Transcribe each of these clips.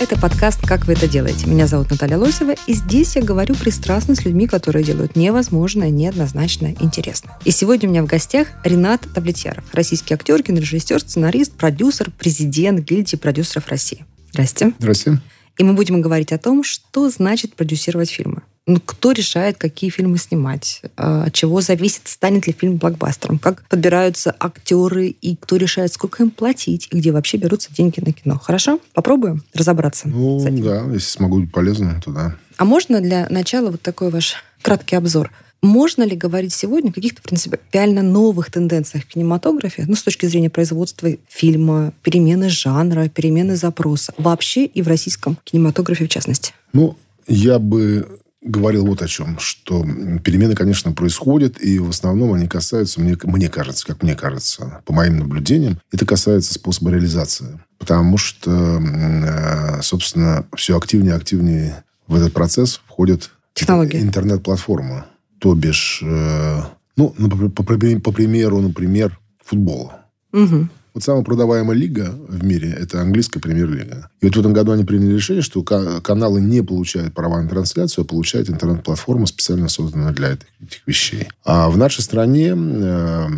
Это подкаст «Как вы это делаете?». Меня зовут Наталья Лосева, и здесь я говорю пристрастно с людьми, которые делают невозможное, неоднозначно интересно. И сегодня у меня в гостях Ренат Таблетьяров, российский актер, кинорежиссер, сценарист, продюсер, президент гильдии продюсеров России. Здрасте. Здрасте. И мы будем говорить о том, что значит продюсировать фильмы. Ну, кто решает, какие фильмы снимать? Э, От чего зависит, станет ли фильм блокбастером? Как подбираются актеры и кто решает, сколько им платить? И где вообще берутся деньги на кино? Хорошо? Попробуем разобраться Ну, да, если смогу быть полезным, то да. А можно для начала вот такой ваш краткий обзор? Можно ли говорить сегодня о каких-то принципиально новых тенденциях в кинематографе, ну, с точки зрения производства фильма, перемены жанра, перемены запроса, вообще и в российском кинематографе в частности? Ну, я бы говорил вот о чем, что перемены, конечно, происходят, и в основном они касаются, мне, мне кажется, как мне кажется, по моим наблюдениям, это касается способа реализации. Потому что, э, собственно, все активнее и активнее в этот процесс входит Технологии. интернет-платформа. То бишь, э, ну, например, по, при- по примеру, например, футбола. Угу. Вот самая продаваемая лига в мире – это английская премьер-лига. И вот в этом году они приняли решение, что ка- каналы не получают права на трансляцию, а получают интернет-платформу, специально созданную для этих, этих вещей. А в нашей стране э,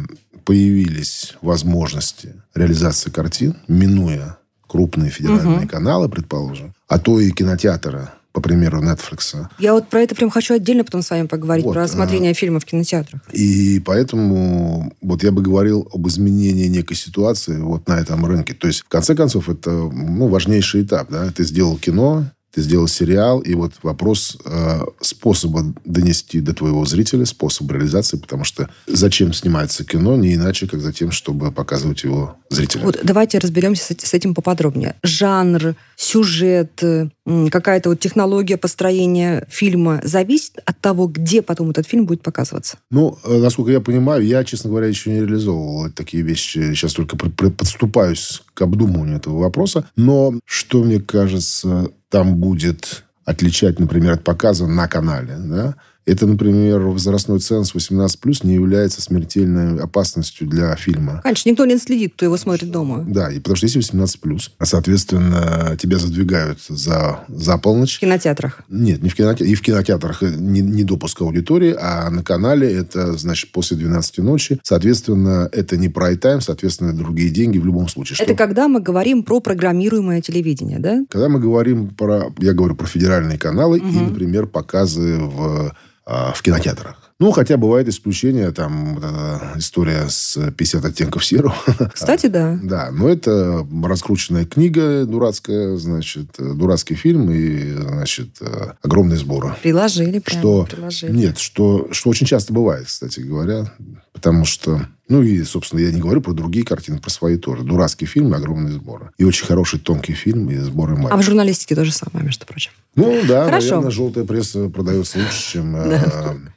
появились возможности реализации картин, минуя крупные федеральные Мгм. каналы, предположим, а то и кинотеатры, по примеру, Netflix. Я вот про это прям хочу отдельно потом с вами поговорить, Вот, про осмотрение фильмов в кинотеатрах. И поэтому вот я бы говорил об изменении некой ситуации вот на этом рынке. То есть, в конце концов, это ну, важнейший этап. Да? Ты сделал кино, ты сделал сериал, и вот вопрос э, способа донести до твоего зрителя, способ реализации, потому что зачем снимается кино, не иначе, как за тем, чтобы показывать его зрителям. Вот давайте разберемся с с этим поподробнее. Жанр, сюжет, э, какая-то вот технология построения фильма зависит от того, где потом этот фильм будет показываться. Ну, э, насколько я понимаю, я, честно говоря, еще не реализовывал такие вещи. Сейчас только подступаюсь к обдумыванию этого вопроса. Но что мне кажется, там будет отличать, например, от показа на канале, да? Это, например, возрастной ценз 18+, не является смертельной опасностью для фильма. Конечно, никто не следит, кто его смотрит дома. Да, и потому что если 18+, а, соответственно, тебя задвигают за, за полночь, В кинотеатрах. нет, не в кинотеатрах. И в кинотеатрах не, не допуск аудитории, а на канале это, значит, после 12 ночи. Соответственно, это не прайм-тайм, соответственно, другие деньги в любом случае. Это Что- когда мы говорим про программируемое телевидение, да? Когда мы говорим про... Я говорю про федеральные каналы и, Мгм. например, показы в, в кинотеатрах. Ну, хотя бывает исключение, там, вот эта история с 50 оттенков серого. Кстати, да. Да, но это раскрученная книга дурацкая, значит, дурацкий фильм и, значит, огромные сборы. Приложили прямо. Что приложили. нет, что, что очень часто бывает, кстати говоря, потому что, ну и, собственно, я не говорю про другие картины, про свои тоже. Дурацкий фильм и огромные сборы. И очень хороший тонкий фильм и сборы А в маленькие. журналистике то же самое, между прочим. Ну да, Хорошо. наверное, желтая пресса продается лучше, чем э,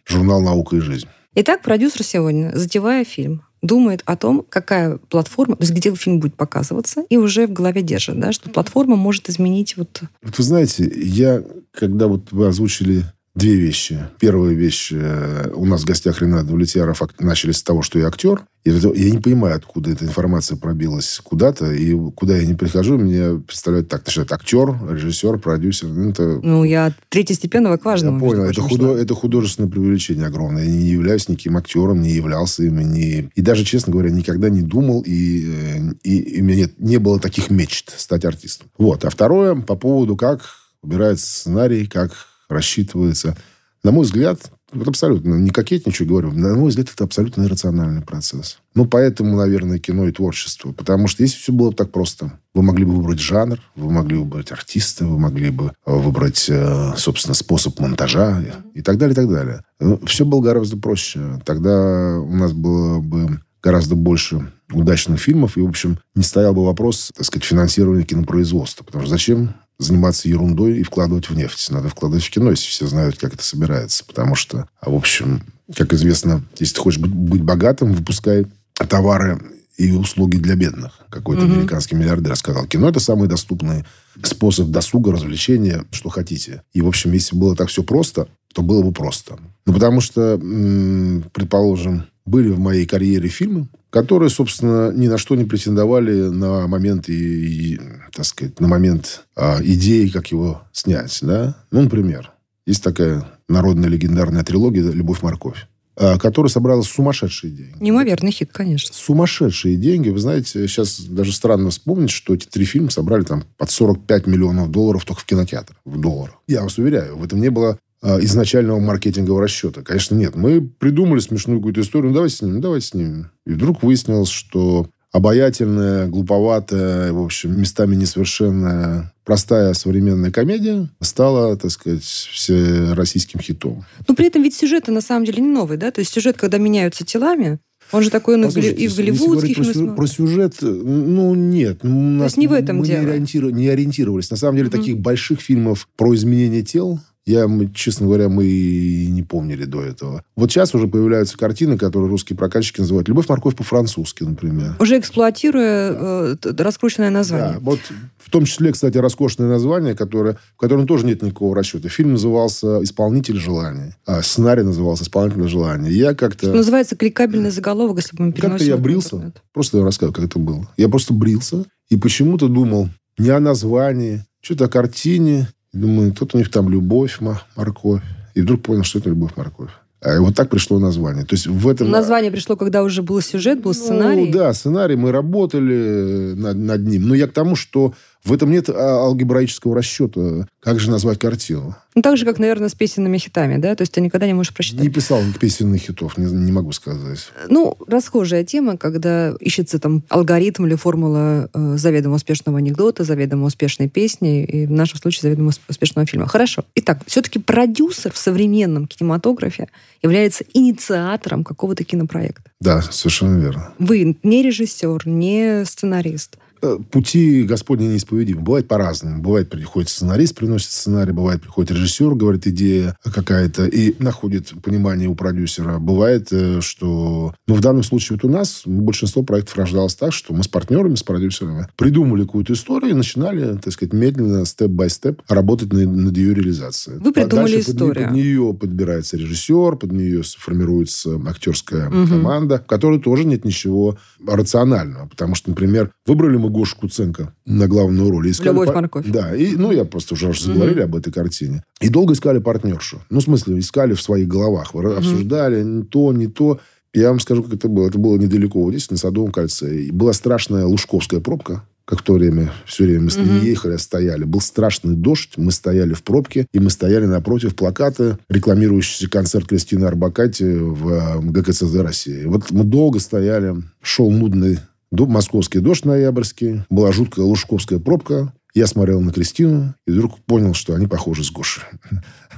журнал «Наука и жизнь». Итак, продюсер сегодня, затевая фильм, думает о том, какая платформа, то есть где фильм будет показываться, и уже в голове держит, да, что платформа может изменить вот... Вот вы знаете, я, когда вот вы озвучили две вещи. Первая вещь, э, у нас в гостях Ренат Давлетьяров ак- начали с того, что я актер. И я не понимаю, откуда эта информация пробилась куда-то. И куда я не прихожу, мне представляют так. Значит, актер, режиссер, продюсер. Ну, это Ну, я третьестепенного к важному. я понял, это, худо- это художественное преувеличение огромное. Я не являюсь никаким актером, не являлся им, не... и даже, честно говоря, никогда не думал, и, э, и, и у меня нет, не было таких мечт стать артистом. Вот. А второе, по поводу, как убирается сценарий, как рассчитывается. На мой взгляд, вот абсолютно, не кокетничаю, говорю, на мой взгляд, это абсолютно иррациональный процесс. Ну, поэтому, наверное, кино и творчество. Потому что если все было бы так просто, вы могли бы выбрать жанр, вы могли бы выбрать артиста, вы могли бы э, выбрать, э, собственно, способ монтажа и так далее, и так далее. Все было гораздо проще. Тогда у нас было бы гораздо больше удачных фильмов, и, в общем, не стоял бы вопрос, так сказать, финансирования кинопроизводства. Потому что зачем заниматься ерундой и вкладывать в нефть? Надо вкладывать в кино, если все знают, как это собирается. Потому что, а, в общем, как известно, если ты хочешь быть, быть богатым, выпускай товары и услуги для бедных. Какой-то Мгм. американский миллиардер сказал. Кино – это самый доступный способ досуга, развлечения, что хотите. И, в общем, если было так все просто, то было бы просто. Ну, потому что, м, предположим, были в моей карьере фильмы, которые, собственно, ни на что не претендовали на момент, и, и, так сказать, на момент а, идеи, как его снять. Да? Ну, например, есть такая народная легендарная трилогия «Любовь-морковь», а, которая собрала сумасшедшие деньги. Неимоверный хит, конечно. Сумасшедшие деньги. Вы знаете, сейчас даже странно вспомнить, что эти три фильма собрали там под 45 миллионов долларов только в кинотеатр. В долларах. Я вас уверяю, в этом не было изначального маркетингового расчета. Конечно, нет. Мы придумали смешную какую-то историю. Ну, давайте снимем, давайте снимем. И вдруг выяснилось, что обаятельная, глуповатая, в общем, местами несовершенная, простая современная комедия стала, так сказать, всероссийским хитом. Но при этом ведь сюжет на самом деле не новый, да? То есть сюжет, когда меняются телами, он же такой он и в Голли- Послушайте, и в если голливудских говорить про, сю- про сюжет, ну, нет. Ну, у нас есть не в этом мы дело. Не, не ориентировались. На самом деле, Мгм. таких больших фильмов про изменение тел, я, честно говоря, мы и не помнили до этого. Вот сейчас уже появляются картины, которые русские прокатчики называют «Любовь, морковь» по-французски, например. Уже эксплуатируя э, т- раскрученное Да, название. вот в том числе, кстати, роскошное название, которое, в котором тоже нет никакого расчета. Фильм назывался «Исполнитель желания», а сценарий назывался «Исполнитель желания». Я как-то... Что называется кликабельный заголовок, если мы Как-то переносим я брился. интернет. Просто я рассказываю, как это было. Я просто брился и почему-то думал не о названии, что-то о картине. И думаю, тут у них там любовь, морковь. И вдруг понял, что это любовь, морковь. А вот так пришло название. То есть в этом... Название пришло, когда уже был сюжет, был сценарий. Ну, да, сценарий, мы работали над, над ним. Но я к тому, что в этом нет а, алгебраического расчета. Как же назвать картину? Ну, так же, как, наверное, с песенными хитами, да? То есть ты никогда не можешь прочитать. Не писал песенных хитов, не, не могу сказать. Ну, расхожая тема, когда ищется там алгоритм или формула э, заведомо успешного анекдота, заведомо успешной песни, и в нашем случае заведомо усп- успешного фильма. Хорошо. Итак, все-таки продюсер в современном кинематографе является инициатором какого-то кинопроекта. Да, совершенно верно. Вы не режиссер, не сценарист. Э, Пути Господни неисповедимы. Бывает по-разному. Бывает, приходит сценарист, приносит сценарий. Бывает, приходит режиссер, говорит, идея какая-то, и находит понимание у продюсера. Бывает, э, что... Ну, в данном случае вот у нас большинство проектов рождалось так, что мы с партнерами, с продюсерами придумали какую-то историю и начинали, так сказать, медленно, степ-бай-степ работать над, над ее реализацией. Вы придумали Дальше под нее- историю. Под нее подбирается режиссер, под нее формируется актерская Мгм. команда, в которой тоже нет ничего рационального. Потому что, например, выбрали мы Гошу Куценко на главную роль. искали «Любовь, пар- морковь». Да, и, ну, я просто уже заговорили об этой картине. И долго искали партнершу. Ну, в смысле, искали в своих головах. Обсуждали не то, не то. Я вам скажу, как это было. Это было недалеко, вот здесь, на Садовом кольце. И была страшная лужковская пробка как в то время, все время мы Мгм. не ехали, а стояли. Был страшный дождь, мы стояли в пробке, и мы стояли напротив плаката, рекламирующийся концерт Кристины Арбакати в э, ГКЦЗ России. Вот мы долго стояли, шел нудный до- московский дождь ноябрьский, была жуткая лужковская пробка. Я смотрел на Кристину и вдруг понял, что они похожи с Гошей.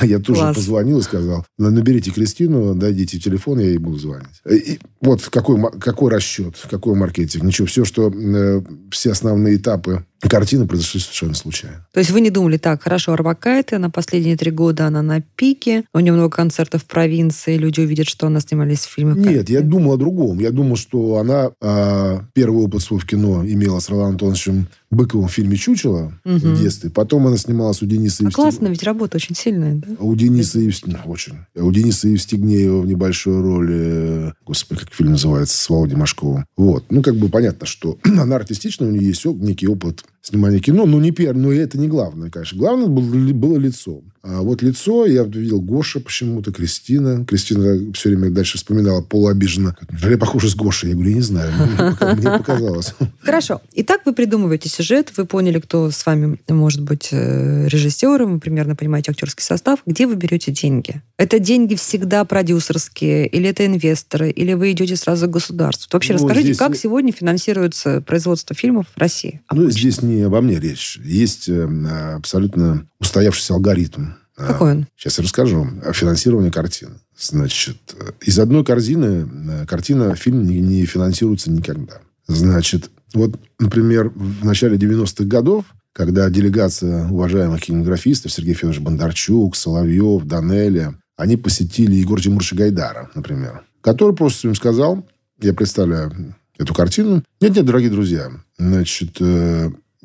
Я тоже Класс. позвонил и сказал, «Ну, наберите Кристину, дайте телефон, я ей буду звонить. И вот какой, какой расчет, какой маркетинг. Ничего, все, что э, все основные этапы картины произошли совершенно случайно. То есть вы не думали, так, хорошо, Арбакайте, на последние три года она на пике, у нее много концертов в провинции, люди увидят, что она снимались в фильмах. Нет, я думал о другом. Я думал, что она а, первый опыт свой в кино имела с Роландом Антоновичем Быковым в фильме «Чучело» Мгм. в детстве. Потом она снималась у Дениса А Евстигнеева. классно, ведь работа очень сильная, да? У Дениса Евст- ну, очень. У Дениса Евстигнеева в небольшой роли, э, господи, как фильм называется, с Володей Машковым. Вот. Ну, как бы понятно, что она артистичная, у нее есть некий опыт снимания кино, но не первый, но и это не главное, конечно. Главное было, было лицо. А вот лицо, я видел Гоша почему-то, Кристина. Кристина все время дальше вспоминала полуобиженно. Неужели я похожа с Гошей? Я говорю, я не знаю, мне, пока- мне показалось. Хорошо. Итак, вы придумываете сюжет, вы поняли, кто с вами может быть э, режиссером, вы примерно понимаете актерский состав. Где вы берете деньги? Это деньги всегда продюсерские, или это инвесторы, или вы идете сразу к государству? Вообще Ну, расскажите, здесь- как сегодня финансируется производство фильмов в России? Ну, здесь не обо мне речь. Есть э, абсолютно устоявшийся алгоритм. А, Какой он? Сейчас я расскажу. О финансировании картины. Значит, э, из одной корзины э, картина, фильм не, не финансируется никогда. Значит, вот, например, в начале 90-х годов, когда делегация уважаемых кинематографистов Сергей Федорович Бондарчук, Соловьев, Данеля, они посетили Егора Тимуровича Гайдара, например, который просто им сказал, я представляю эту картину. Нет-нет, дорогие друзья, значит,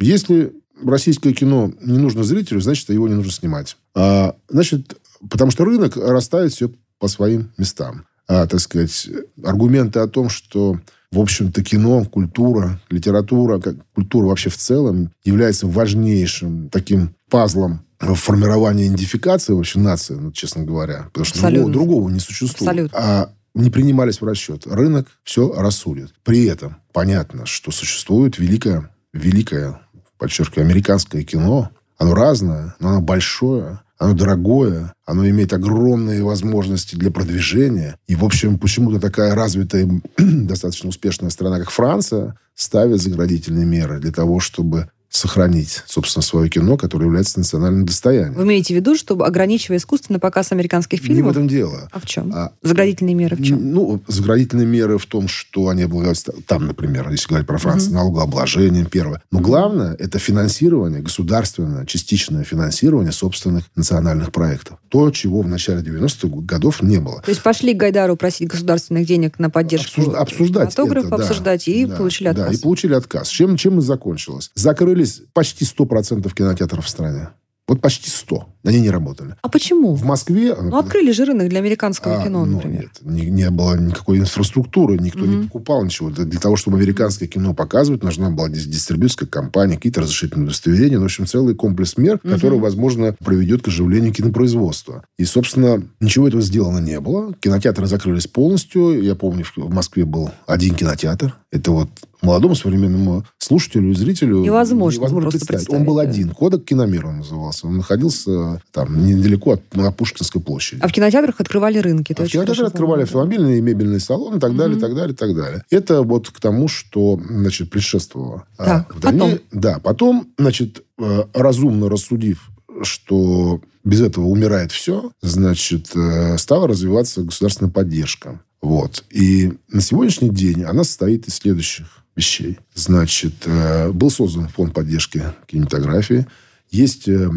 если российское кино не нужно зрителю, значит, его не нужно снимать. А, значит, потому что рынок расставит все по своим местам. А, так сказать, аргументы о том, что в общем-то, кино, культура, литература, как культура вообще в целом является важнейшим таким пазлом формирования идентификации вообще нации, ну, честно говоря. Потому что другого, другого не существует. Абсолютно. А не принимались в расчет. Рынок все рассудит. При этом понятно, что существует великое, великое, подчеркиваю, американское кино. Оно разное, но оно большое, оно дорогое, оно имеет огромные возможности для продвижения. И, в общем, почему-то такая развитая, достаточно успешная страна, как Франция, ставит заградительные меры для того, чтобы сохранить, собственно, свое кино, которое является национальным достоянием. Вы имеете в виду, чтобы ограничивая искусственно показ американских фильмов? Не в этом дело. А в чем? А, заградительные меры в чем? Ну, заградительные меры в том, что они облагаются... Там, например, если говорить про Францию, угу. налогообложением, первое. Но главное, это финансирование, государственное, частичное финансирование собственных национальных проектов. То, чего в начале 90-х годов не было. То есть пошли к Гайдару просить государственных денег на поддержку Обсуж... обсуждать это, обсуждать, да, и да, получили отказ. Да, и получили отказ. Чем, чем и закончилось? Закрыли закрылись почти 100% кинотеатров в стране. Вот почти 100. Они не работали. А почему? В Москве... Ну, открыли же рынок для американского а, кино, ну, например. Нет, не, не было никакой инфраструктуры, никто угу. не покупал ничего. Для, того, чтобы американское кино показывать, нужна была дистрибьюторская компания, какие-то разрешительные удостоверения. Ну, в общем, целый комплекс мер, угу. который, возможно, приведет к оживлению кинопроизводства. И, собственно, ничего этого сделано не было. Кинотеатры закрылись полностью. Я помню, в Москве был один кинотеатр. Это вот молодому современному слушателю и зрителю невозможно, невозможно представить. Он был да. один. Кодек Киномир он назывался. Он находился там недалеко от на Пушкинской площади. А в кинотеатрах открывали рынки. А в кинотеатрах открывали автомобильные и мебельные салоны и так далее, угу. так далее, так далее. Это вот к тому, что, значит, предшествовало. А так, а, потом. Да, потом, значит, э, разумно рассудив, что без этого умирает все, значит, э, стала развиваться государственная поддержка. Вот. И на сегодняшний день она состоит из следующих вещей. Значит, э, был создан фонд поддержки кинематографии. Есть э,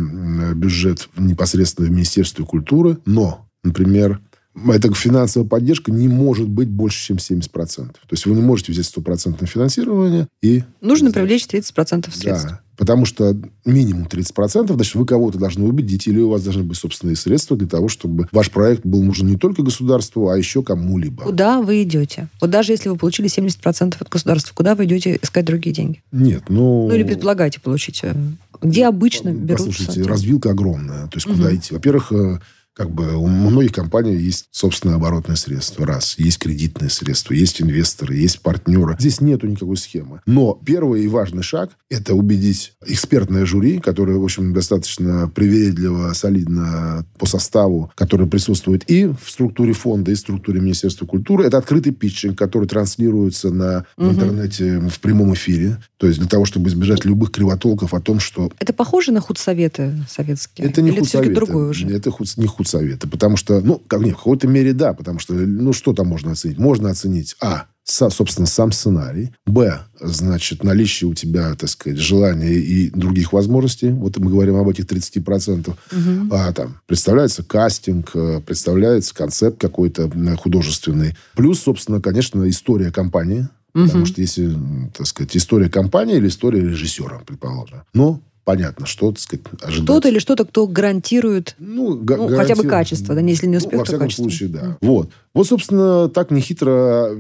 бюджет непосредственно в Министерстве культуры, но, например, эта финансовая поддержка не может быть больше, чем 70%. То есть вы не можете взять стопроцентное финансирование и... Нужно привлечь 30% средств. Да, потому что минимум 30%, значит, вы кого-то должны убедить, или у вас должны быть собственные средства для того, чтобы ваш проект был нужен не только государству, а еще кому-либо. Куда вы идете? Вот даже если вы получили 70% от государства, куда вы идете искать другие деньги? Нет, ну... Ну, или предполагаете получить? Э, где обычно берутся? Послушайте, развилка огромная. То есть, куда угу. идти? Во-первых, э, как бы у многих компаний есть собственное оборотное средство. Раз. Есть кредитные средства, есть инвесторы, есть партнеры. Здесь нету никакой схемы. Но первый и важный шаг – это убедить экспертное жюри, которое, в общем, достаточно привередливо, солидно по составу, которое присутствует и в структуре фонда, и в структуре Министерства культуры. Это открытый питчинг, который транслируется на, угу. в интернете в прямом эфире. То есть для того, чтобы избежать любых кривотолков о том, что... Это похоже на худсоветы советские? Это не Или худсоветы. это другое уже? Это худ, не худсоветы совета. Потому что, ну, как, нет, в какой-то мере да, потому что, ну, что там можно оценить? Можно оценить, а, со, собственно, сам сценарий. Б, значит, наличие у тебя, так сказать, желания и других возможностей. Вот мы говорим об этих 30%. Угу. А там представляется кастинг, э, представляется концепт какой-то художественный. Плюс, собственно, конечно, история компании. Угу. Потому что если, так сказать, история компании или история режиссера, предположим. Но понятно, что, так сказать, ожидать. Кто-то или что-то, кто гарантирует, ну, га- ну хотя бы качество, да, если не успех, ну, во всяком качество. случае, да. Mm. Вот. Вот, собственно, так нехитро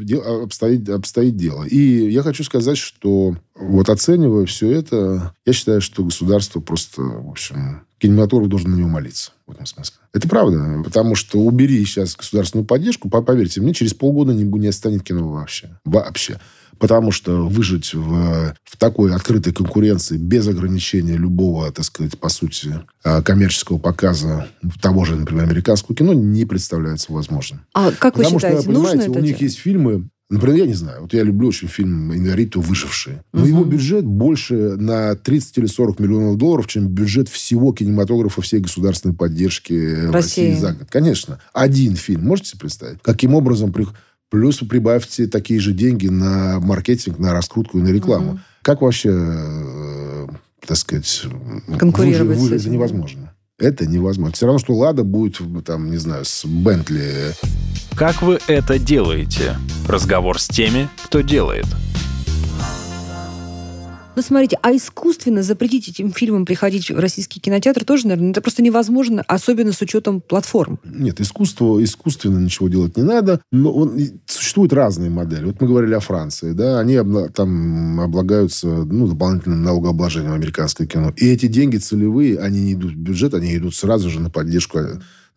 обстоит, обстоит дело. И я хочу сказать, что вот оценивая все это, я считаю, что государство просто, в общем, кинематограф должен на него молиться. В этом смысле. Это правда. Потому что убери сейчас государственную поддержку, поверьте мне, через полгода не, не станет кино вообще. Вообще. Потому что выжить в, в такой открытой конкуренции без ограничения любого, так сказать, по сути, а, коммерческого показа того же, например, американского кино не представляется возможным. А как вы Потому считаете, что, понимаете, нужно у это них делать? есть фильмы, Например, я не знаю. Вот я люблю очень фильм «Инариту. Выжившие». Но Мгм. его бюджет больше на 30 или 40 миллионов долларов, чем бюджет всего кинематографа всей государственной поддержки России. России за год. Конечно. Один фильм. Можете себе представить? Каким образом... при- Плюс вы прибавьте такие же деньги на маркетинг, на раскрутку и на рекламу. Мгм. Как вообще, э, так сказать... Конкурировать выжи- этим, Это невозможно. Это невозможно. Все равно, что «Лада» будет, там, не знаю, с «Бентли». Как вы это делаете? Разговор с теми, кто делает. Ну, смотрите, а искусственно запретить этим фильмам приходить в российский кинотеатр тоже, наверное, это просто невозможно, особенно с учетом платформ. Нет, искусство, искусственно ничего делать не надо. Но он, существуют разные модели. Вот мы говорили о Франции, да, они обла- там облагаются ну, дополнительным налогообложением американское кино. И эти деньги целевые, они не идут в бюджет, они идут сразу же на поддержку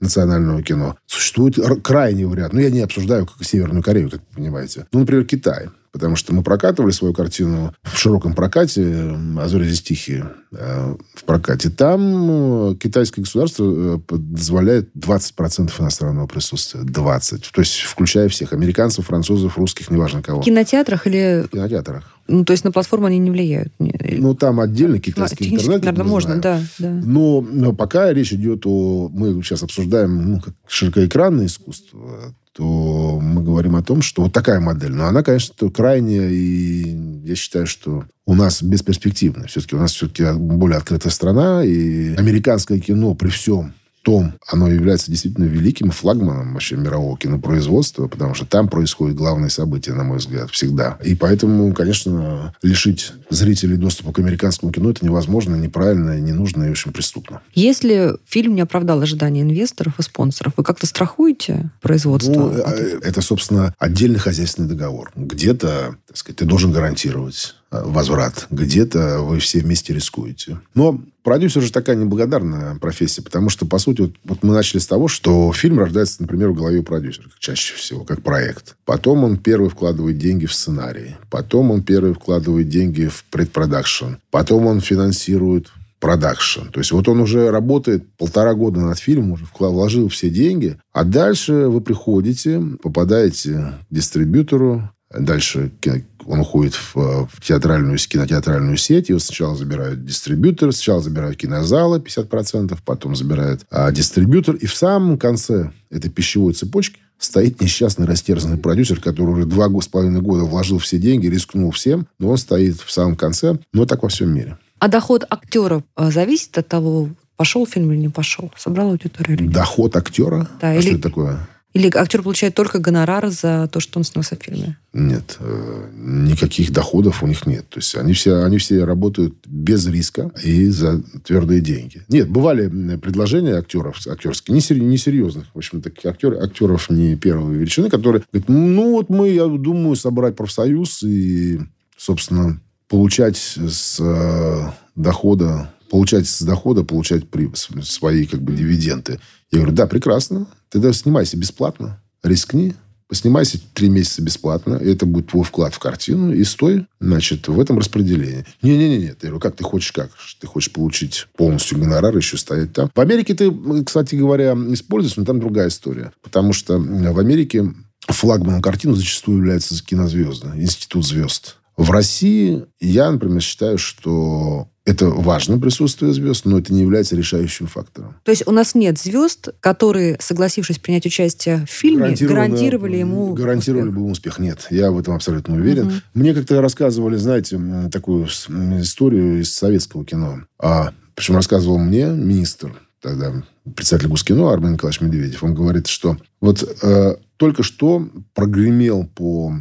национального кино. Существует крайний вариант. Ну, я не обсуждаю как Северную Корею, как вы понимаете. Ну, например, Китай. Потому что мы прокатывали свою картину в широком прокате э, «А зори здесь тихие» э, в прокате. Там э, китайское государство дозволяет 20% иностранного присутствия. 20. То есть, включая всех. Американцев, французов, русских, неважно кого. В кинотеатрах или... В кинотеатрах. Ну, то есть на платформу они не влияют? Ну, там отдельно Ну, китайский технически, интернет. наверное, можно, да, да. Но, но пока речь идет о... Мы сейчас обсуждаем ну, как широкоэкранное искусство, то мы говорим о том, что вот такая модель. Но она, конечно, крайняя, и я считаю, что у нас бесперспективная. Все-таки у нас все-таки более открытая страна, и американское кино при всем том, оно является действительно великим флагманом вообще мирового кинопроизводства, потому что там происходят главные события, на мой взгляд, всегда. И поэтому, конечно, лишить зрителей доступа к американскому кино это невозможно, неправильно, не нужно и очень преступно. Если фильм не оправдал ожидания инвесторов и спонсоров, вы как-то страхуете производство? Ну, э, это, собственно, отдельный хозяйственный договор. Где-то, так сказать, ты должен гарантировать э, возврат, где-то вы все вместе рискуете. Но продюсер же такая неблагодарная профессия, потому что, по сути, вот, вот мы начали с того, что фильм рождается, например, в голове продюсера, чаще всего, как проект. Потом он первый вкладывает деньги в сценарий. Потом он первый вкладывает деньги в предпродакшн. Потом он финансирует продакшн. То есть вот он уже работает полтора года над фильмом, уже вложил все деньги, а дальше вы приходите, попадаете к дистрибьютору, дальше он уходит в, э, в театральную, кинотеатральную сеть, его сначала забирают дистрибьютор, сначала забирают кинозалы 50%, потом забирают а, дистрибьютор, и в самом конце этой пищевой цепочки стоит несчастный растерзанный продюсер, который уже два с половиной года вложил все деньги, рискнул всем, но он стоит в самом конце. Но так во всем мире. А доход актера э, зависит от того, пошел фильм или не пошел? Собрал аудиторию или нет? Доход актера? Да, а или- что это такое? Или актер получает только гонорар за то, что он снялся в фильме? Нет, э, никаких доходов у них нет. То есть они все, они все работают без риска и за твердые деньги. Нет, бывали предложения актеров, актерские, несер- несерьезных, в общем, таких актеров, актеров не первой величины, которые говорят, ну вот мы, я думаю, собрать профсоюз и, собственно, получать с э, дохода получать с дохода, получать при, свои как бы дивиденды. Я говорю, да, прекрасно. Тогда снимайся бесплатно, рискни, поснимайся три месяца бесплатно, и это будет твой вклад в картину, и стой, значит, в этом распределении. Не-не-не, я говорю, как ты хочешь, как? Ты хочешь получить полностью гонорар, еще стоять там. В Америке ты, кстати говоря, используешь, но там другая история. Потому что в Америке флагманом картины зачастую является кинозвезды, институт звезд. В России я, например, считаю, что это важно присутствие звезд, но это не является решающим фактором. То есть у нас нет звезд, которые, согласившись принять участие в фильме, гарантировали ему Гарантировали успех. бы успех. Нет, я в этом абсолютно уверен. Мгм. Мне как-то рассказывали, знаете, такую историю из советского кино. А, причем рассказывал мне министр тогда, председатель Гускино Армен Николаевич Медведев. Он говорит, что вот э, только что прогремел по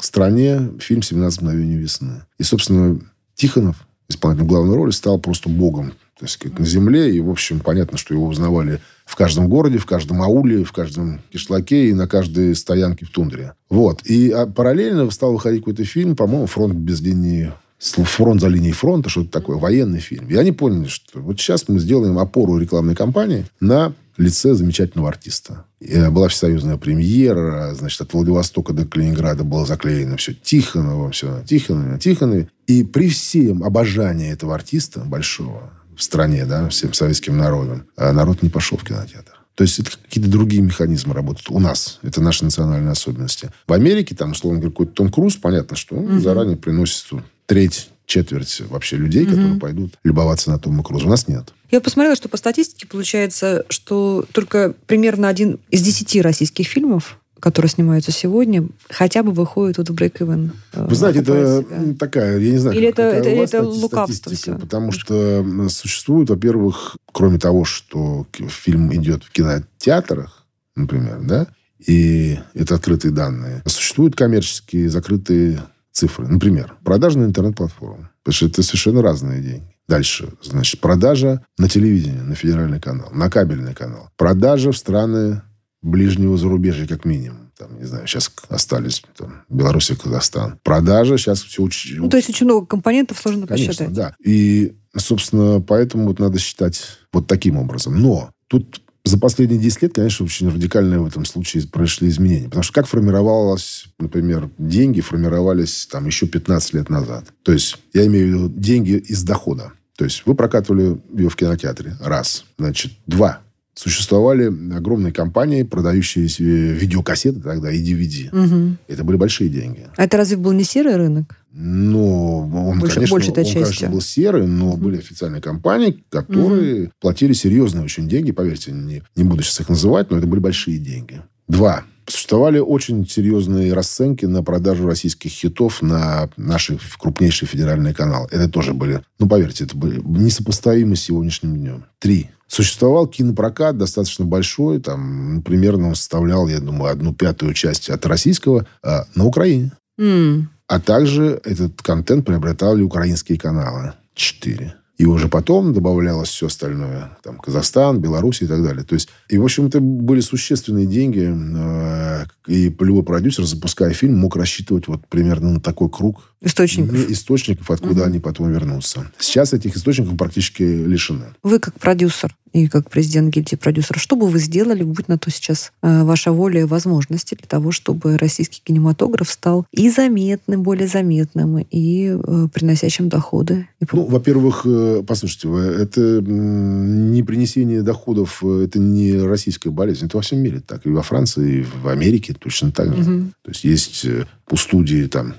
стране фильм «17 мгновений весны». И, собственно, Тихонов, исполнитель главной роли, стал просто богом. То есть, как на земле. И, в общем, понятно, что его узнавали в каждом городе, в каждом ауле, в каждом кишлаке и на каждой стоянке в тундре. Вот. И а, параллельно стал выходить какой-то фильм, по-моему, «Фронт без линии фронт за линией фронта, что-то такое, военный фильм. И они поняли, что вот сейчас мы сделаем опору рекламной кампании на лице замечательного артиста. И была всесоюзная премьера, значит, от Владивостока до Калининграда было заклеено все Тихонова, все Тихонове, Тихонове. И при всем обожании этого артиста большого в стране, да, всем советским народом, а народ не пошел в кинотеатр. То есть это какие-то другие механизмы работают у нас. Это наши национальные особенности. В Америке, там, условно говоря, какой-то Том Круз, понятно, что он заранее приносит треть, четверть вообще людей, которые пойдут любоваться на Тома Круза. У нас нет. Я посмотрела, что по статистике получается, что только примерно один из десяти российских фильмов, которые снимаются сегодня, хотя бы выходит вот в break-even. э, Вы знаете, это себя. такая, я не знаю, Или какая это- это- это лукавство всё? Потому что существует, во-первых, кроме того, что фильм идет в кинотеатрах, например, да, и это открытые данные. Существуют коммерческие закрытые цифры. Например, продажа на интернет-платформу. Потому что это совершенно разные деньги. Дальше, значит, продажа на телевидение, на федеральный канал, на кабельный канал. Продажа в страны ближнего зарубежья, как минимум. Там, не знаю, сейчас остались там, Беларусь и Казахстан. Продажа сейчас все очень... Ну, то есть очень много компонентов сложно Конечно, посчитать. да. И, собственно, поэтому вот надо считать вот таким образом. Но тут за последние 10 лет, конечно, очень радикальные в этом случае произошли изменения. Потому что как формировалось, например, деньги формировались там еще 15 лет назад. То есть, я имею в виду деньги из дохода. То есть, вы прокатывали ее в кинотеатре. Раз. Значит, два. Существовали огромные компании, продающие себе видеокассеты тогда и DVD. Мгм. Это были большие деньги. А это разве был не серый рынок? Ну, он, Больше- конечно, большей-то он, конечно, частью. был серый, но Мгм. были официальные компании, которые платили серьезные очень деньги. Поверьте, не, не буду сейчас их называть, но это были большие деньги. Два. Существовали очень серьезные расценки на продажу российских хитов на наши крупнейшие федеральные каналы. Это тоже были, ну, поверьте, это были несопоставимы с сегодняшним днем. Три. Существовал кинопрокат достаточно большой, там, ну, примерно он составлял, я думаю, одну пятую часть от российского а, на Украине. М. А также этот контент приобретали украинские каналы. Четыре. И уже потом добавлялось все остальное. Там Казахстан, Беларусь и так далее. То есть, и, в общем-то, были существенные деньги. э, И любой продюсер, запуская фильм, мог рассчитывать вот примерно на такой круг Источников. источников, откуда Мгм. они потом вернутся. Сейчас этих источников практически лишены. Вы как продюсер и как президент гильдии продюсеров, что бы вы сделали, будь на то сейчас э, ваша воля и возможности для того, чтобы российский кинематограф стал и заметным, более заметным, и э, приносящим доходы? Ну, во-первых, э, послушайте, это не принесение доходов, это не российская болезнь. Это во всем мире так. И во Франции, и в Америке точно так же. Мгм. То есть есть у студии там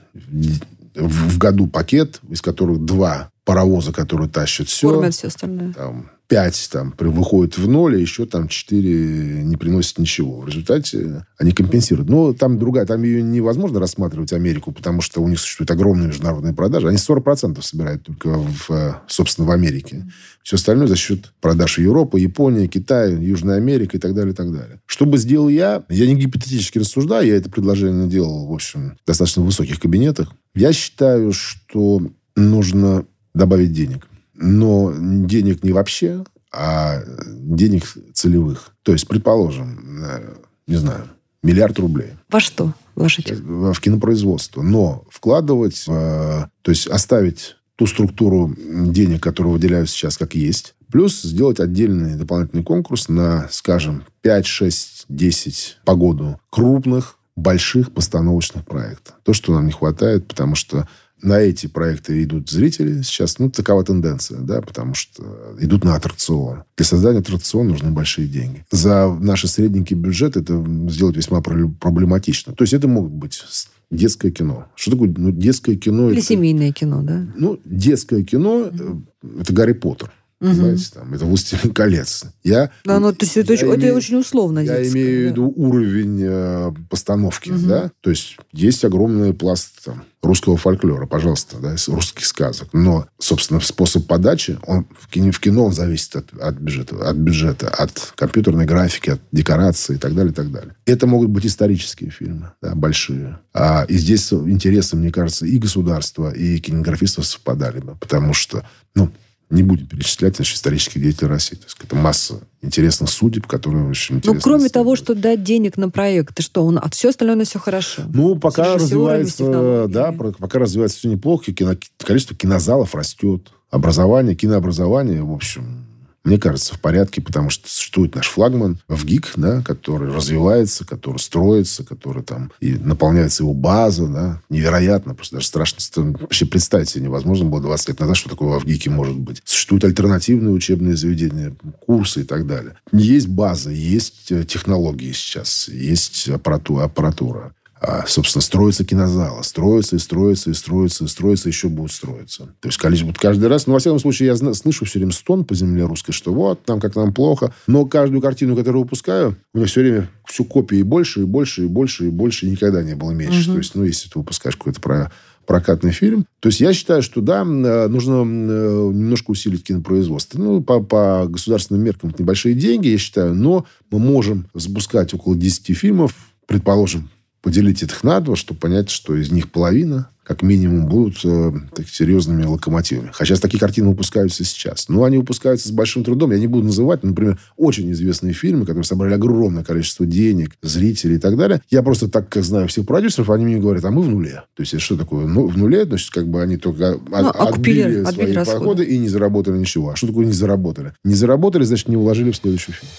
в году пакет, из которых два паровоза, которые тащат все. Кормят все остальное. Там, пять там, при- выходит в ноль, а еще там четыре не приносят ничего. В результате они компенсируют. Но там другая, там ее невозможно рассматривать, Америку, потому что у них существуют огромные международные продажи. Они 40% собирают только, в, э, собственно, в Америке. Все остальное за счет продаж Европы, Япония, Китая, Южная Америка и так далее, и так далее. Что бы сделал я? Я не гипотетически рассуждаю, я это предложение делал, в общем, в достаточно высоких кабинетах. Я считаю, что нужно добавить денег. Но денег не вообще, а денег целевых. То есть, предположим, э, не знаю, миллиард рублей Во что вложить? в в кинопроизводство. Но вкладывать, э, то есть оставить ту структуру денег, которые выделяют сейчас, как есть, плюс сделать отдельный дополнительный конкурс на, скажем, 5, 6, 10 по году крупных, больших постановочных проектов. То, что нам не хватает, потому что на эти проекты идут зрители сейчас. Ну, такова тенденция, да, потому что идут на аттракцион. Для создания аттракциона нужны большие деньги. За наши средненький бюджет это сделать весьма про- проблематично. То есть это могут быть детское кино. Что такое ну, детское кино? Или это- семейное кино, да? Ну, детское кино э, это Гарри Поттер. Мгм. Знаете, там, это «Властелин колец». Я, Да, ну, то есть это, я очень, это имею- очень условно. я детское, имею в да. виду уровень э, постановки, Мгм. да. То есть есть огромный пласт там, русского фольклора, пожалуйста, да, из русских сказок. Но, собственно, способ подачи, он в кино, в кино он зависит от, от бюджета, от бюджета, от компьютерной графики, от декорации и так далее, и так далее. Это могут быть исторические фильмы, да, большие. А, и здесь интересы, мне кажется, и государства, и кинематографистов совпадали бы, потому что, ну, не будем перечислять значит, исторических деятелей России. То есть это масса интересных судеб, которые очень Ну, интересно кроме того, что дать денег на проект, что он, а все остальное на все хорошо. Ну, пока развивается, да, пока развивается все неплохо, кино- количество кинозалов растет, образование, кинообразование, в общем, мне кажется, в порядке, потому что существует наш флагман в ГИК, да, который развивается, который строится, который там и наполняется его база, да, невероятно, просто даже страшно ст- вообще представить себе невозможно было 20 лет назад, что такое в ГИКе может быть. Существуют альтернативные учебные заведения, курсы и так далее. Есть база, есть э, технологии сейчас, есть аппарату- аппаратура. А, собственно, строятся кинозалы. Строятся и строятся, и строятся, и строятся, еще будут строиться. То есть, количество, вот каждый раз, ну, во всяком случае, я слышу все время стон по земле русской, что вот, нам как нам плохо. Но каждую картину, которую выпускаю, у меня все время все копии больше, и больше, и больше, и больше, и никогда не было меньше. Мгм. То есть, ну, если ты выпускаешь какой-то про прокатный фильм. То есть я считаю, что да, э, нужно э, немножко усилить кинопроизводство. Ну, по, по государственным меркам это небольшие деньги, я считаю, но мы можем запускать около 10 фильмов, предположим, поделить их на два, чтобы понять, что из них половина как минимум, будут э, так, серьезными локомотивами. Хотя такие картины выпускаются сейчас. Но они выпускаются с большим трудом. Я не буду называть, например, очень известные фильмы, которые собрали огромное количество денег, зрителей и так далее. Я просто так, как знаю всех продюсеров, они мне говорят, а мы в нуле. То есть, что такое? Ну, в нуле, значит, как бы они только ну, отбили, отбили свои отбили подходы и не заработали ничего. А что такое не заработали? Не заработали, значит, не вложили в следующий фильм.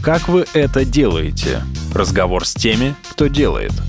Как вы это делаете? Разговор с теми, кто делает –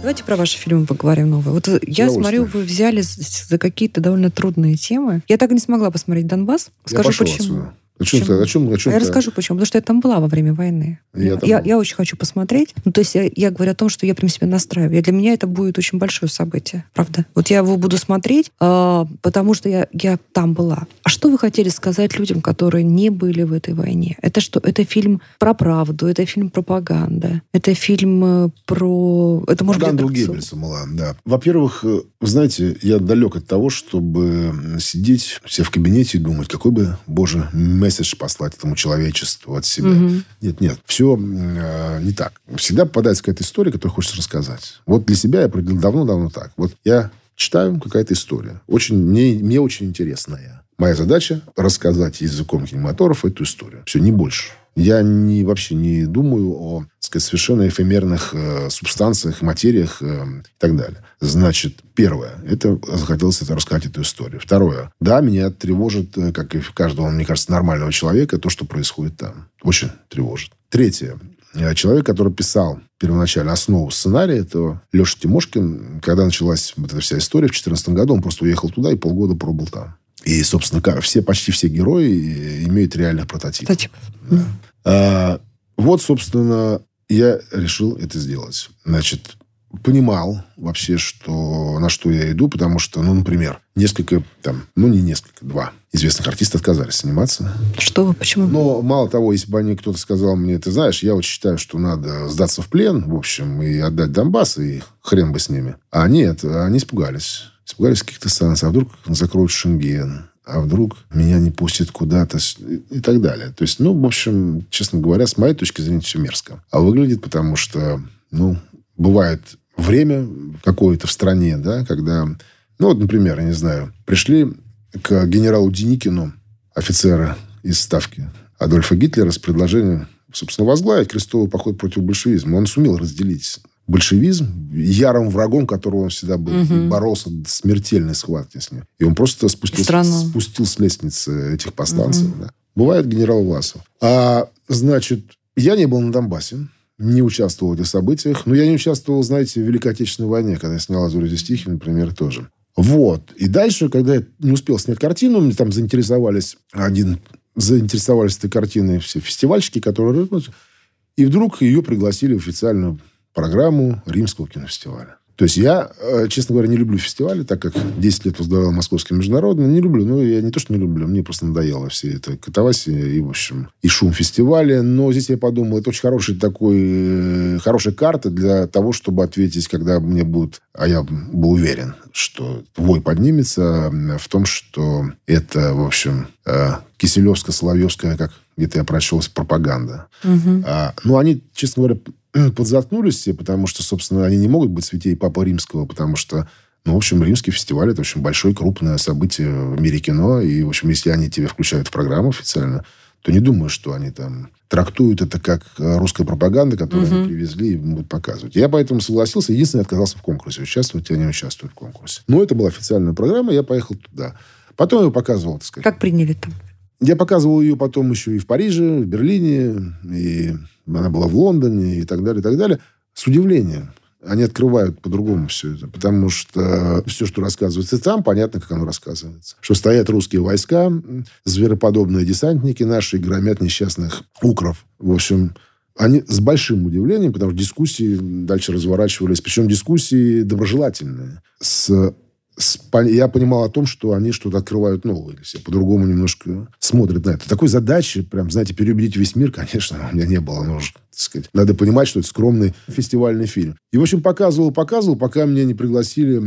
Давайте про ваши фильмы поговорим новые. Вот я смотрю, вы взяли за какие-то довольно трудные темы. Я так и не смогла посмотреть «Донбасс». Скажу, почему. Отсюда. О чем, ты, о чем, о чем я расскажу, почему. Потому что я там была во время войны. Я, я, я очень хочу посмотреть. Ну, то есть я, я говорю о том, что я прям себя настраиваю. Для меня это будет очень большое событие, правда. Вот я его буду смотреть, э, потому что я, я там была. А что вы хотели сказать людям, которые не были в этой войне? Это что? Это фильм про правду, это фильм пропаганда, это фильм э, про... Это может Пропаганда быть... Геббельса была, да. Во-первых, э, знаете, я далек от того, чтобы сидеть все в кабинете и думать, какой бы, боже, месседж послать этому человечеству от себя. Угу. Нет, нет, все э, не так. Всегда попадается какая-то история, которую хочется рассказать. Вот для себя я определил давно-давно так. Вот я читаю какая-то история. Очень, мне, мне очень интересная. Моя задача рассказать языком кинематографа эту историю. Все, не больше. Я не, вообще не думаю о сказать, совершенно эфемерных э, субстанциях, материях э, и так далее. Значит, первое, это захотелось это рассказать эту историю. Второе, да, меня тревожит, э, как и каждого, мне кажется, нормального человека, то, что происходит там. Очень тревожит. Третье, э, человек, который писал первоначально основу сценария, это Леша Тимошкин. Когда началась вот эта вся история в 2014 году, он просто уехал туда и полгода пробыл там. И, собственно, все, почти все герои имеют реальных прототипов. Прототипов. Да. А, вот, собственно, я решил это сделать. Значит, понимал вообще, что на что я иду, потому что, ну, например, несколько, там, ну, не несколько, два известных артистов отказались сниматься. Что? Почему? Но мало того, если бы они кто-то сказал мне, ты знаешь, я вот считаю, что надо сдаться в плен, в общем, и отдать Донбасс, и хрен бы с ними. А нет, они испугались. Испугались каких-то санкций. А вдруг закроют Шенген? а вдруг меня не пустят куда-то и так далее. То есть, ну, в общем, честно говоря, с моей точки зрения, все мерзко. А выглядит потому, что, ну, бывает время какое-то в стране, да, когда, ну, вот, например, я не знаю, пришли к генералу Деникину офицеры из Ставки Адольфа Гитлера с предложением, собственно, возглавить крестовый поход против большевизма. Он сумел разделить большевизм, ярым врагом которого он всегда был, угу. боролся в смертельной схватке с ним. И он просто спустился, спустил с лестницы этих повстанцев. Угу. Да. Бывает генерал Власов. А, значит, я не был на Донбассе, не участвовал в этих событиях. Но я не участвовал, знаете, в Великой Отечественной войне, когда я снял «Азури стихи», например, тоже. Вот. И дальше, когда я не успел снять картину, мне там заинтересовались один заинтересовались этой картиной все фестивальщики, которые... И вдруг ее пригласили в официальную программу Римского кинофестиваля. То есть я, э, честно говоря, не люблю фестивали, так как 10 лет возглавлял Московский международный. Не люблю. Ну, я не то, что не люблю, мне просто надоело все это катавасия и, в общем, и шум фестиваля. Но здесь я подумал, это очень хороший такой, э, хорошая карта для того, чтобы ответить, когда мне будут, а я был уверен, что вой поднимется в том, что это, в общем, э, Киселевско-Соловьевская, как где-то я прочел, пропаганда. Угу. А, ну, они, честно говоря, подзаткнулись все, потому что, собственно, они не могут быть святей Папы Римского, потому что, ну, в общем, Римский фестиваль – это очень большое, крупное событие в мире кино. И, в общем, если они тебя включают в программу официально, то не думаю, что они там трактуют это как э, русская пропаганда, которую угу. они привезли и будут показывать. Я поэтому согласился. Единственное, отказался в конкурсе. Участвовать я не участвую в конкурсе. Но это была официальная программа, я поехал туда. Потом я показывал, так сказать. Как приняли там? Я показывал ее потом еще и в Париже, в Берлине, и она была в Лондоне и так далее, и так далее. С удивлением. Они открывают по-другому все это. Потому что все, что рассказывается там, понятно, как оно рассказывается. Что стоят русские войска, звероподобные десантники наши, громят несчастных укров. В общем, они с большим удивлением, потому что дискуссии дальше разворачивались. Причем дискуссии доброжелательные. С я понимал о том, что они что-то открывают новое для себя, по-другому немножко смотрят на это. Такой задачи, прям, знаете, переубедить весь мир, конечно, у меня не было. Ну, сказать, надо понимать, что это скромный фестивальный фильм. И, в общем, показывал, показывал, пока меня не пригласили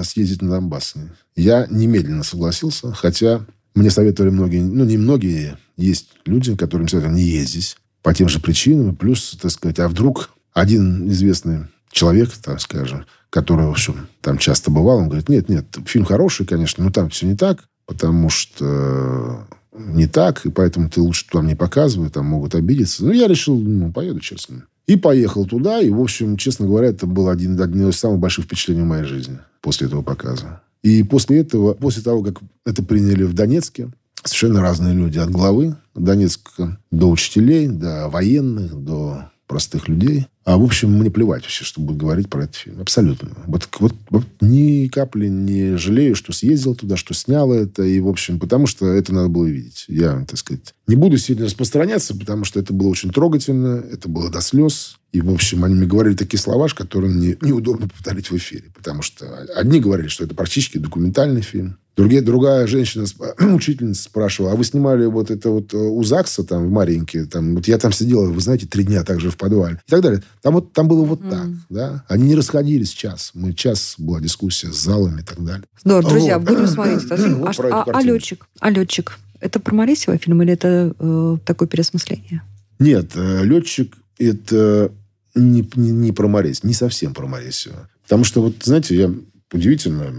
э, съездить на Донбасс. Я немедленно согласился, хотя мне советовали многие, ну, не многие, есть люди, которым советовали не ездить по тем же причинам. Плюс, так сказать, а вдруг один известный человек, так скажем, который, в общем, там часто бывал, он говорит, нет, нет, фильм хороший, конечно, но там все не так, потому что не так, и поэтому ты лучше там не показывай, там могут обидеться. Ну, я решил, ну, поеду, честно. И поехал туда, и, в общем, честно говоря, это был один, один из самых больших впечатлений в моей жизни после этого показа. И после этого, после того, как это приняли в Донецке, совершенно разные люди. От главы Донецка до учителей, до военных, до простых людей. А, в общем, мне плевать вообще, что будут говорить про этот фильм. Абсолютно. Вот, вот, вот ни капли не жалею, что съездил туда, что снял это. И, в общем, потому что это надо было видеть. Я, так сказать, не буду сильно распространяться, потому что это было очень трогательно, это было до слез. И, в общем, они мне говорили такие слова, которые мне неудобно повторить в эфире. Потому что одни говорили, что это практически документальный фильм. Другие, другая женщина, учительница спрашивала, а вы снимали вот это вот э, у ЗАГСа там в Маринке? Там, вот я там сидела, вы знаете, три дня также в подвале. И так далее. Там, вот, там было вот mm. так. Да? Они не расходились час. Мы час была дискуссия с залами и так далее. Здорово. Друзья, вот. будем смотреть. Вот а, а, а летчик? А летчик? Это про Марисева фильм или это э, такое переосмысление? Нет, э, летчик это не, не, не про Моресева, не совсем про Моресева. Потому что, вот, знаете, я удивительно,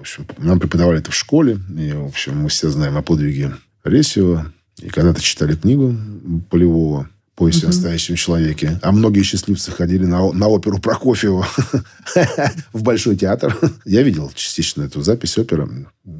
в общем, нам преподавали это в школе, и, в общем, мы все знаем о подвиге Ресева. И когда-то читали книгу Полевого «Поезд о настоящем человеке». А многие счастливцы ходили на, на оперу Прокофьева в Большой театр. Я видел частично эту запись оперы.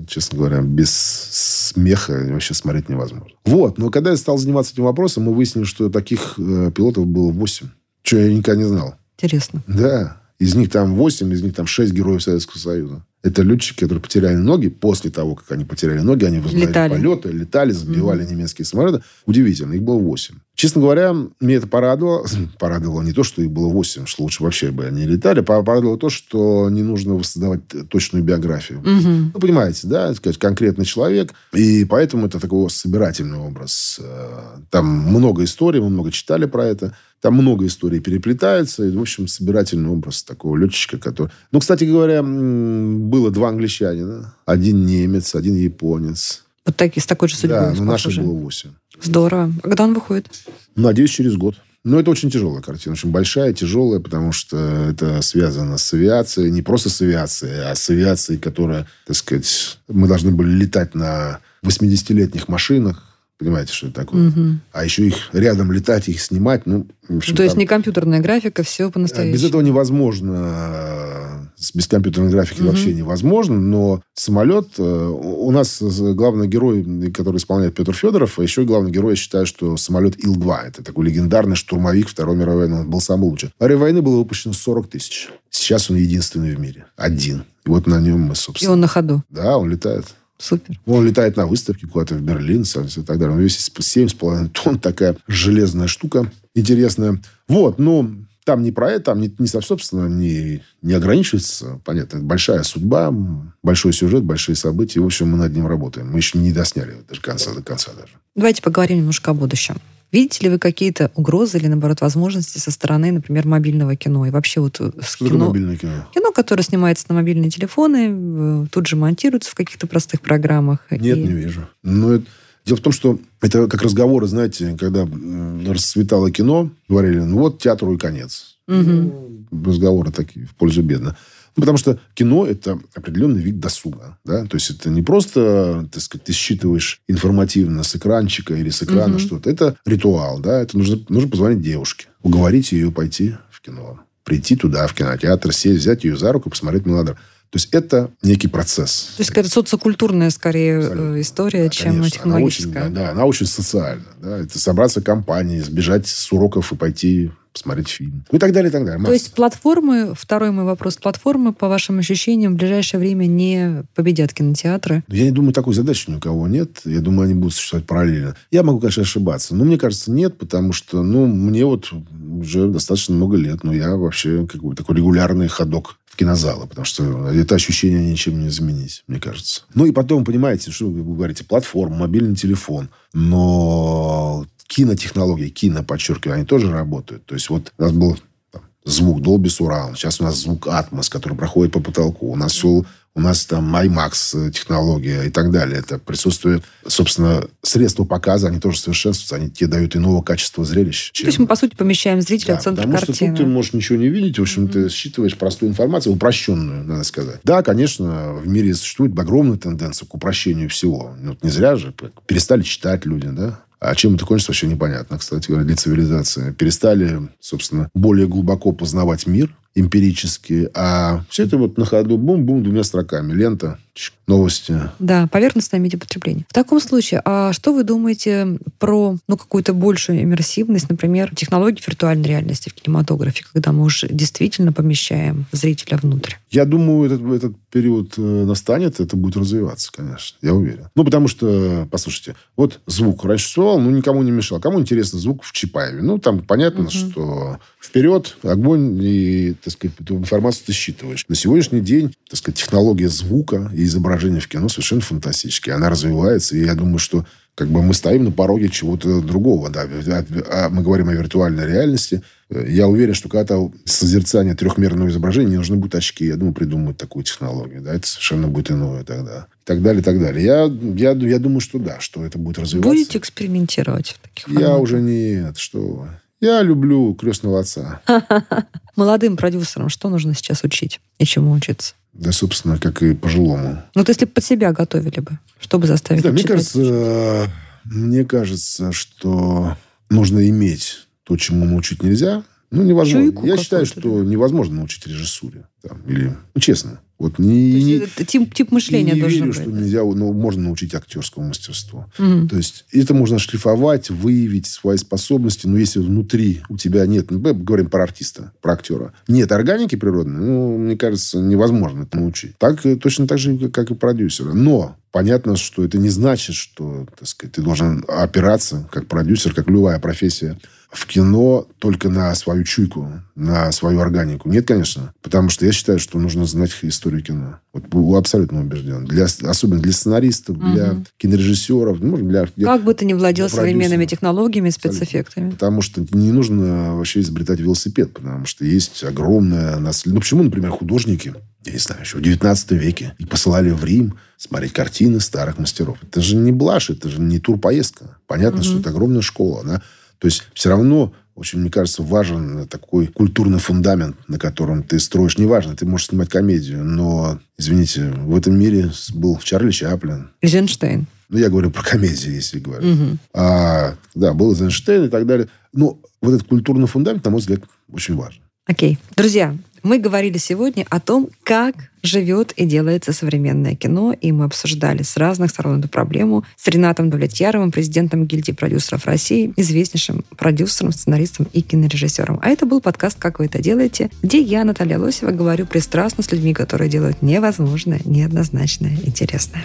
Честно говоря, без смеха вообще смотреть невозможно. Вот. Но когда я стал заниматься этим вопросом, мы выяснили, что таких э, пилотов было 8. Что я никогда не знал. Интересно. Да. Из них там 8, из них там 6 героев Советского Союза. Это летчики, которые потеряли ноги. После того, как они потеряли ноги, они возобновили летали. полеты, летали, сбивали mm-hmm. немецкие самолеты. Удивительно, их было 8. Честно говоря, меня это порадовало. Порадовало не то, что их было 8, что лучше вообще бы они летали. Порадовало то, что не нужно воссоздавать точную биографию. Mm-hmm. Ну, понимаете, да? Сказать, конкретный человек. И поэтому это такой собирательный образ. Э, там много историй, мы много читали про это. Там много историй переплетается. И, в общем, собирательный образ такого летчика, который... Ну, кстати говоря, было два англичанина. Один немец, один японец. Вот такие, с такой же судьбой. Да, но наших было восемь. Здорово. А когда он выходит? Надеюсь, через год. Но это очень тяжелая картина, очень большая, тяжелая, потому что это связано с авиацией, не просто с авиацией, а с авиацией, которая, так сказать, мы должны были летать на 80-летних машинах, Понимаете, что это такое? Угу. А еще их рядом летать, их снимать. Ну, общем, То есть не компьютерная графика, все по-настоящему. Без этого невозможно. Без компьютерной графики угу. вообще невозможно. Но самолет... Э, у нас главный герой, который исполняет Петр Федоров, а еще главный герой, я считаю, что самолет Ил-2. Это такой легендарный штурмовик Второй мировой войны. Он был самый лучший. Во время войны было выпущено 40 тысяч. Сейчас он единственный в мире. Один. И вот на нем мы, собственно... И он на ходу. Да, он летает. Супер. Он летает на выставке куда-то в Берлин и так далее. Он весит 7,5 тонн. Такая железная штука интересная. Вот, ну, там не про это, там не, не собственно, не, не ограничивается. Понятно, большая судьба, большой сюжет, большие события. В общем, мы над ним работаем. Мы еще не досняли даже конца до конца даже. Давайте поговорим немножко о будущем. Видите ли вы какие-то угрозы или, наоборот, возможности со стороны, например, мобильного кино? И вообще вот э, с Что кино... кино? Кино, которое снимается на мобильные телефоны, тут же монтируется в каких-то простых программах. Нет, и... не вижу. Но это... Дело в том, что это как разговоры, знаете, когда расцветало кино, говорили, ну вот театру и конец. Угу. Разговоры такие в пользу бедно. Ну, потому что кино – это определенный вид досуга. Да? То есть, это не просто, так сказать, ты считываешь информативно с экранчика или с экрана угу. что-то. Это ритуал. Да? Это нужно, нужно позвонить девушке, уговорить ее пойти в кино. Прийти туда, в кинотеатр, сесть, взять ее за руку посмотреть мелодраму. То есть это некий процесс. То есть какая-то социокультурная, скорее, э, Абсолютно. история, да, чем конечно. технологическая. Она очень, да, она очень социальна. Да. Это собраться в компании, сбежать с уроков и пойти посмотреть фильм. Ну и так далее, и так далее. Масса. То есть платформы, второй мой вопрос, платформы, по вашим ощущениям, в ближайшее время не победят кинотеатры? Я не думаю, такой задачи ни у кого нет. Я думаю, они будут существовать параллельно. Я могу, конечно, ошибаться. Но мне кажется, нет, потому что, ну, мне вот уже достаточно много лет, но я вообще как бы такой регулярный ходок в кинозалы, потому что это ощущение ничем не изменить, мне кажется. Ну и потом, понимаете, что вы говорите, платформа, мобильный телефон, но кинотехнологии, кино, подчеркиваю, они тоже работают. То есть вот у нас был там, звук Dolby Surround, сейчас у нас звук Atmos, который проходит по потолку. У нас все у нас там IMAX технология и так далее. Это присутствие, собственно, средства показа, они тоже совершенствуются, они тебе дают иного качества зрелищ. Чем... То есть мы, по сути, помещаем зрителя да, в центр потому картины. что тут ты можешь ничего не видеть, в общем, mm-hmm. ты считываешь простую информацию, упрощенную, надо сказать. Да, конечно, в мире существует огромная тенденция к упрощению всего. Ну, вот не зря же перестали читать люди, да? А чем это кончится, вообще непонятно, кстати говоря, для цивилизации. Перестали, собственно, более глубоко познавать мир эмпирически, а все это вот на ходу бум-бум двумя строками. Лента, новости. Да, поверхностное медиапотребление. В таком случае, а что вы думаете про ну, какую-то большую иммерсивность, например, технологии виртуальной реальности в кинематографе, когда мы уже действительно помещаем зрителя внутрь? Я думаю, этот, этот период э, настанет, это будет развиваться, конечно, я уверен. Ну, потому что, послушайте, вот звук раньше существовал, ну, никому не мешал. Кому интересно звук в Чапаеве? Ну, там понятно, угу. что вперед, огонь, и, так сказать, эту информацию ты считываешь. На сегодняшний день, так сказать, технология звука и изображения в кино совершенно фантастические. Она развивается, и я думаю, что как бы мы стоим на пороге чего-то другого. Да. А мы говорим о виртуальной реальности. Я уверен, что когда-то созерцание трехмерного изображения не нужны будут очки. Я думаю, придумают такую технологию. Да. Это совершенно будет иное тогда. И так далее, и так далее. Я, я, я думаю, что да, что это будет развиваться. Будете экспериментировать в таких форматах? Я уже нет. Что я люблю крестного отца. Молодым продюсерам что нужно сейчас учить и чему учиться? Да, собственно, как и пожилому. Ну, вот если под себя готовили бы, чтобы заставить да, мне кажется, мне кажется, что нужно иметь то, чему научить нельзя. Ну, невозможно. Чуйку Я считаю, что невозможно научить режиссуре. Там, или, ну, честно. Вот не, не, это тип, тип мышления не должен верю, быть. что нельзя, но можно научить актерскому мастерству. Угу. То есть это можно шлифовать, выявить свои способности, но если внутри у тебя нет, ну, мы говорим про артиста, про актера, нет органики природной, ну, мне кажется, невозможно это научить. Так, э, точно так же, как и продюсера. Но понятно, что это не значит, что так сказать, ты должен опираться, как продюсер, как любая профессия, в кино только на свою чуйку, на свою органику. Нет, конечно. Потому что я считаю, что нужно знать историю кино. Вот абсолютно убежден. Для, особенно для сценаристов, угу. для кинорежиссеров. Ну, для, для, как бы ты ни владел современными технологиями, спецэффектами. Потому что не нужно вообще изобретать велосипед. Потому что есть огромное наследие. Ну, почему, например, художники я не знаю, еще в 19 веке и посылали в Рим смотреть картины старых мастеров. Это же не блажь, это же не турпоездка. Понятно, угу. что это огромная школа. Она то есть все равно очень, мне кажется, важен такой культурный фундамент, на котором ты строишь. Неважно, ты можешь снимать комедию, но, извините, в этом мире был Чарли Чаплин. Эйзенштейн. Ну, я говорю про комедию, если говорю. Угу. А, да, был Эйзенштейн и так далее. Но вот этот культурный фундамент, на мой взгляд, очень важен. Окей. Друзья, мы говорили сегодня о том, как живет и делается современное кино, и мы обсуждали с разных сторон эту проблему с Ренатом Давлетьяровым, президентом гильдии продюсеров России, известнейшим продюсером, сценаристом и кинорежиссером. А это был подкаст «Как вы это делаете», где я, Наталья Лосева, говорю пристрастно с людьми, которые делают невозможное, неоднозначное, интересное.